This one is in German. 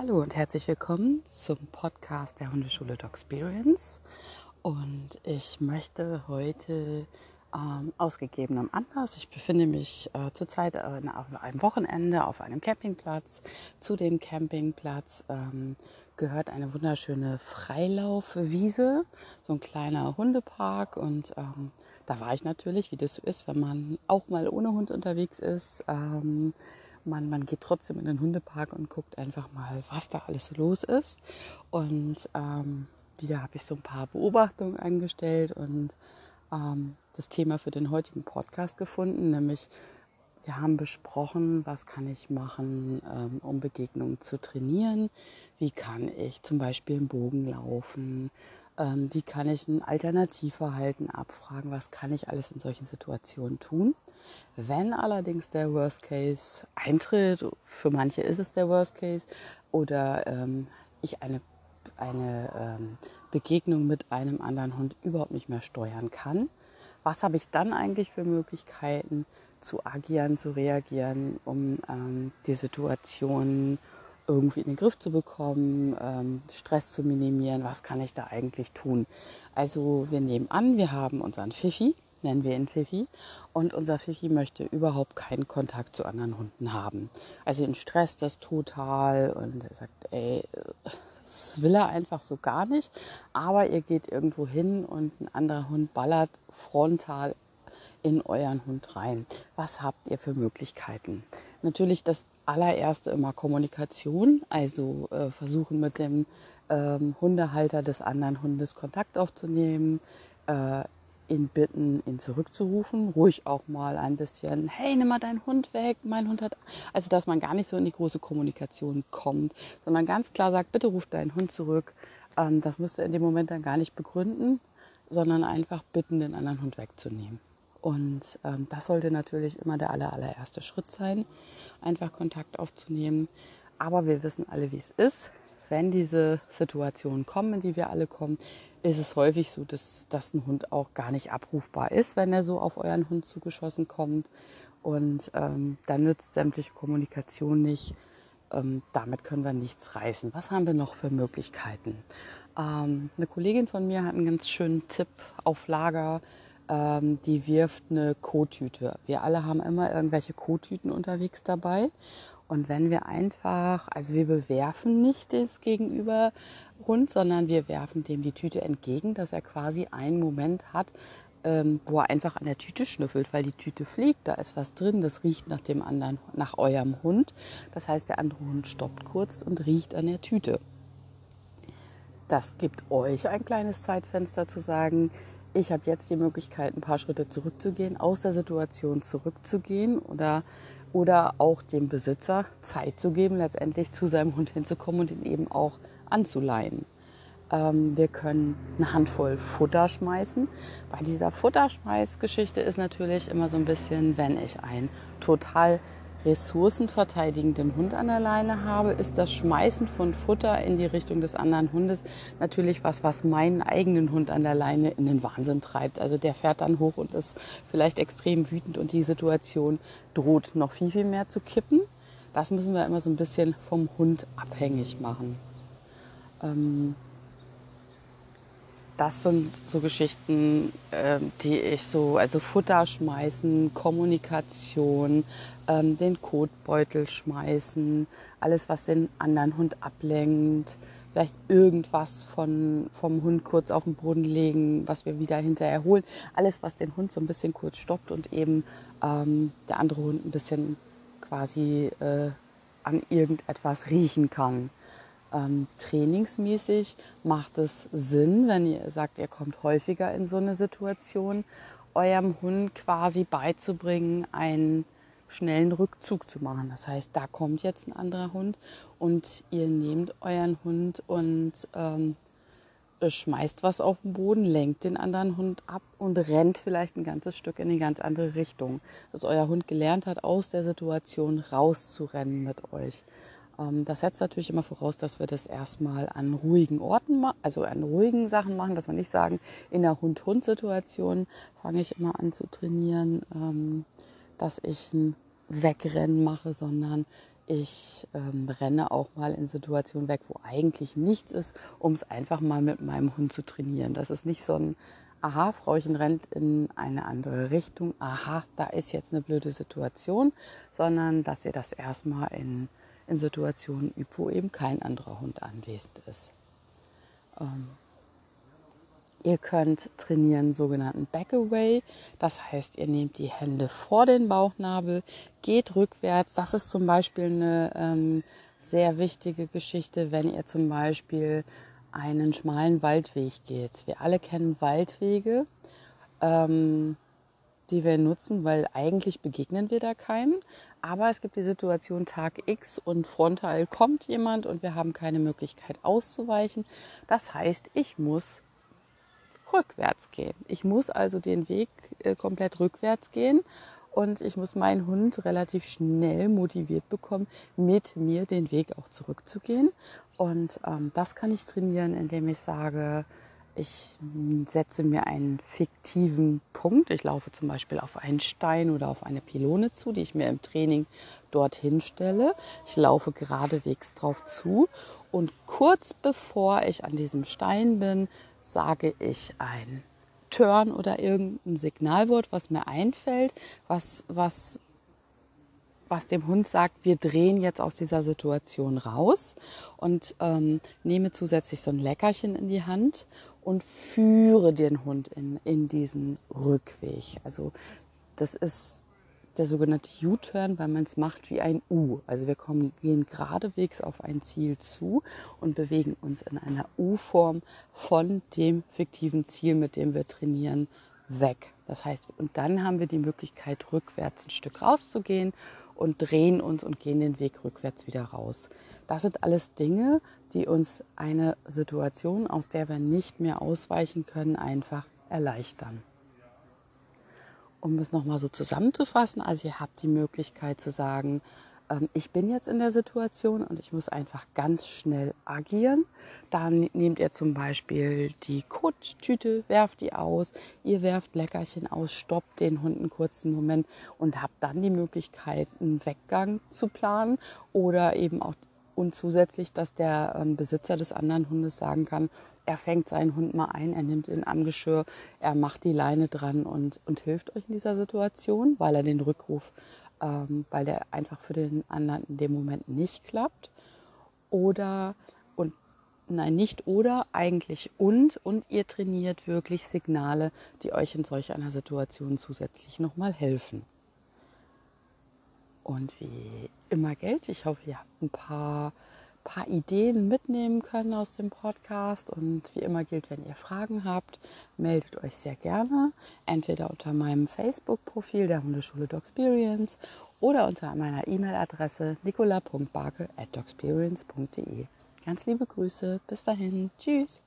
Hallo und herzlich willkommen zum Podcast der Hundeschule Dog Experience. Und ich möchte heute ähm, ausgegebenem Anlass, ich befinde mich äh, zurzeit äh, auf einem Wochenende auf einem Campingplatz. Zu dem Campingplatz ähm, gehört eine wunderschöne Freilaufwiese, so ein kleiner Hundepark. Und ähm, da war ich natürlich, wie das so ist, wenn man auch mal ohne Hund unterwegs ist. Ähm, man, man geht trotzdem in den Hundepark und guckt einfach mal, was da alles so los ist. Und ähm, wieder habe ich so ein paar Beobachtungen angestellt und ähm, das Thema für den heutigen Podcast gefunden, nämlich wir haben besprochen, was kann ich machen, ähm, um Begegnungen zu trainieren. Wie kann ich zum Beispiel einen Bogen laufen? Ähm, wie kann ich ein Alternativverhalten abfragen? Was kann ich alles in solchen Situationen tun? Wenn allerdings der Worst Case eintritt, für manche ist es der Worst Case, oder ähm, ich eine, eine ähm, Begegnung mit einem anderen Hund überhaupt nicht mehr steuern kann, was habe ich dann eigentlich für Möglichkeiten zu agieren, zu reagieren, um ähm, die Situation irgendwie in den Griff zu bekommen, ähm, Stress zu minimieren, was kann ich da eigentlich tun? Also wir nehmen an, wir haben unseren Fifi, nennen wir ihn Fifi. Und unser Fifi möchte überhaupt keinen Kontakt zu anderen Hunden haben. Also ihn stresst das total und er sagt, ey, das will er einfach so gar nicht. Aber ihr geht irgendwo hin und ein anderer Hund ballert frontal in euren Hund rein. Was habt ihr für Möglichkeiten? Natürlich das allererste immer Kommunikation, also äh, versuchen mit dem ähm, Hundehalter des anderen Hundes Kontakt aufzunehmen, äh, ihn bitten, ihn zurückzurufen, ruhig auch mal ein bisschen, hey, nimm mal deinen Hund weg, mein Hund hat, also dass man gar nicht so in die große Kommunikation kommt, sondern ganz klar sagt, bitte ruf deinen Hund zurück. Ähm, das müsst ihr in dem Moment dann gar nicht begründen, sondern einfach bitten, den anderen Hund wegzunehmen. Und ähm, das sollte natürlich immer der aller, allererste Schritt sein, einfach Kontakt aufzunehmen. Aber wir wissen alle, wie es ist. Wenn diese Situationen kommen, in die wir alle kommen, ist es häufig so, dass, dass ein Hund auch gar nicht abrufbar ist, wenn er so auf euren Hund zugeschossen kommt. Und ähm, dann nützt sämtliche Kommunikation nicht. Ähm, damit können wir nichts reißen. Was haben wir noch für Möglichkeiten? Ähm, eine Kollegin von mir hat einen ganz schönen Tipp auf Lager. Ähm, die wirft eine Kotüte. Wir alle haben immer irgendwelche Kotüten unterwegs dabei. Und wenn wir einfach, also wir bewerfen nicht das Gegenüber Hund, sondern wir werfen dem die Tüte entgegen, dass er quasi einen Moment hat, ähm, wo er einfach an der Tüte schnüffelt, weil die Tüte fliegt, da ist was drin, das riecht nach dem anderen, nach eurem Hund. Das heißt, der andere Hund stoppt kurz und riecht an der Tüte. Das gibt euch ein kleines Zeitfenster zu sagen, ich habe jetzt die Möglichkeit, ein paar Schritte zurückzugehen, aus der Situation zurückzugehen oder oder auch dem Besitzer Zeit zu geben, letztendlich zu seinem Hund hinzukommen und ihn eben auch anzuleihen. Ähm, wir können eine Handvoll Futter schmeißen. Bei dieser Futterschmeißgeschichte ist natürlich immer so ein bisschen, wenn ich ein total ressourcenverteidigenden Hund an der Leine habe, ist das Schmeißen von Futter in die Richtung des anderen Hundes natürlich was, was meinen eigenen Hund an der Leine in den Wahnsinn treibt. Also der fährt dann hoch und ist vielleicht extrem wütend und die Situation droht noch viel, viel mehr zu kippen. Das müssen wir immer so ein bisschen vom Hund abhängig machen. Ähm, das sind so Geschichten, äh, die ich so, also Futter schmeißen, Kommunikation, ähm, den Kotbeutel schmeißen, alles, was den anderen Hund ablenkt, vielleicht irgendwas von, vom Hund kurz auf den Boden legen, was wir wieder hinterher holen. Alles, was den Hund so ein bisschen kurz stoppt und eben ähm, der andere Hund ein bisschen quasi äh, an irgendetwas riechen kann. Ähm, trainingsmäßig macht es Sinn, wenn ihr sagt, ihr kommt häufiger in so eine Situation, eurem Hund quasi beizubringen, einen schnellen Rückzug zu machen. Das heißt, da kommt jetzt ein anderer Hund und ihr nehmt euren Hund und ähm, schmeißt was auf den Boden, lenkt den anderen Hund ab und rennt vielleicht ein ganzes Stück in eine ganz andere Richtung. Dass euer Hund gelernt hat, aus der Situation rauszurennen mit euch. Ähm, das setzt natürlich immer voraus, dass wir das erstmal an ruhigen Orten, also an ruhigen Sachen machen, dass wir nicht sagen, in der Hund-Hund-Situation fange ich immer an zu trainieren, ähm, dass ich ein Wegrennen mache, sondern ich ähm, renne auch mal in Situationen weg, wo eigentlich nichts ist, um es einfach mal mit meinem Hund zu trainieren. Das ist nicht so ein aha, Frauchen rennt in eine andere Richtung, aha, da ist jetzt eine blöde Situation, sondern dass ihr das erstmal in, in Situationen übt, wo eben kein anderer Hund anwesend ist. Ähm, ihr könnt trainieren sogenannten Backaway, das heißt, ihr nehmt die Hände vor den Bauchnabel, geht rückwärts. Das ist zum Beispiel eine ähm, sehr wichtige Geschichte, wenn ihr zum Beispiel einen schmalen Waldweg geht. Wir alle kennen Waldwege, ähm, die wir nutzen, weil eigentlich begegnen wir da keinem. Aber es gibt die Situation Tag X und frontal kommt jemand und wir haben keine Möglichkeit auszuweichen. Das heißt, ich muss rückwärts gehen. Ich muss also den Weg äh, komplett rückwärts gehen und ich muss meinen Hund relativ schnell motiviert bekommen, mit mir den Weg auch zurückzugehen. Und ähm, das kann ich trainieren, indem ich sage, ich setze mir einen fiktiven Punkt. Ich laufe zum Beispiel auf einen Stein oder auf eine Pylone zu, die ich mir im Training dorthin stelle. Ich laufe geradewegs drauf zu und kurz bevor ich an diesem Stein bin, sage ich ein Turn oder irgendein Signalwort, was mir einfällt, was, was, was dem Hund sagt, wir drehen jetzt aus dieser Situation raus und ähm, nehme zusätzlich so ein Leckerchen in die Hand und führe den Hund in, in diesen Rückweg. Also das ist der sogenannte U-Turn, weil man es macht wie ein U. Also wir kommen, gehen geradewegs auf ein Ziel zu und bewegen uns in einer U-Form von dem fiktiven Ziel, mit dem wir trainieren, weg. Das heißt, und dann haben wir die Möglichkeit, rückwärts ein Stück rauszugehen und drehen uns und gehen den Weg rückwärts wieder raus. Das sind alles Dinge, die uns eine Situation, aus der wir nicht mehr ausweichen können, einfach erleichtern um es nochmal so zusammenzufassen, also ihr habt die Möglichkeit zu sagen, ich bin jetzt in der Situation und ich muss einfach ganz schnell agieren. Dann nehmt ihr zum Beispiel die Kottüte, werft die aus, ihr werft Leckerchen aus, stoppt den Hund einen kurzen Moment und habt dann die Möglichkeit, einen Weggang zu planen oder eben auch und zusätzlich, dass der ähm, Besitzer des anderen Hundes sagen kann, er fängt seinen Hund mal ein, er nimmt ihn am Geschirr, er macht die Leine dran und, und hilft euch in dieser Situation, weil er den Rückruf, ähm, weil der einfach für den anderen in dem Moment nicht klappt. Oder, und nein, nicht oder, eigentlich und, und ihr trainiert wirklich Signale, die euch in solch einer Situation zusätzlich nochmal helfen. Und wie immer Geld. Ich hoffe, ihr habt ein paar, paar Ideen mitnehmen können aus dem Podcast. Und wie immer gilt, wenn ihr Fragen habt, meldet euch sehr gerne. Entweder unter meinem Facebook-Profil der Hundeschule Dogsperience oder unter meiner E-Mail-Adresse nicola.barke at dogsperience.de. Ganz liebe Grüße. Bis dahin. Tschüss.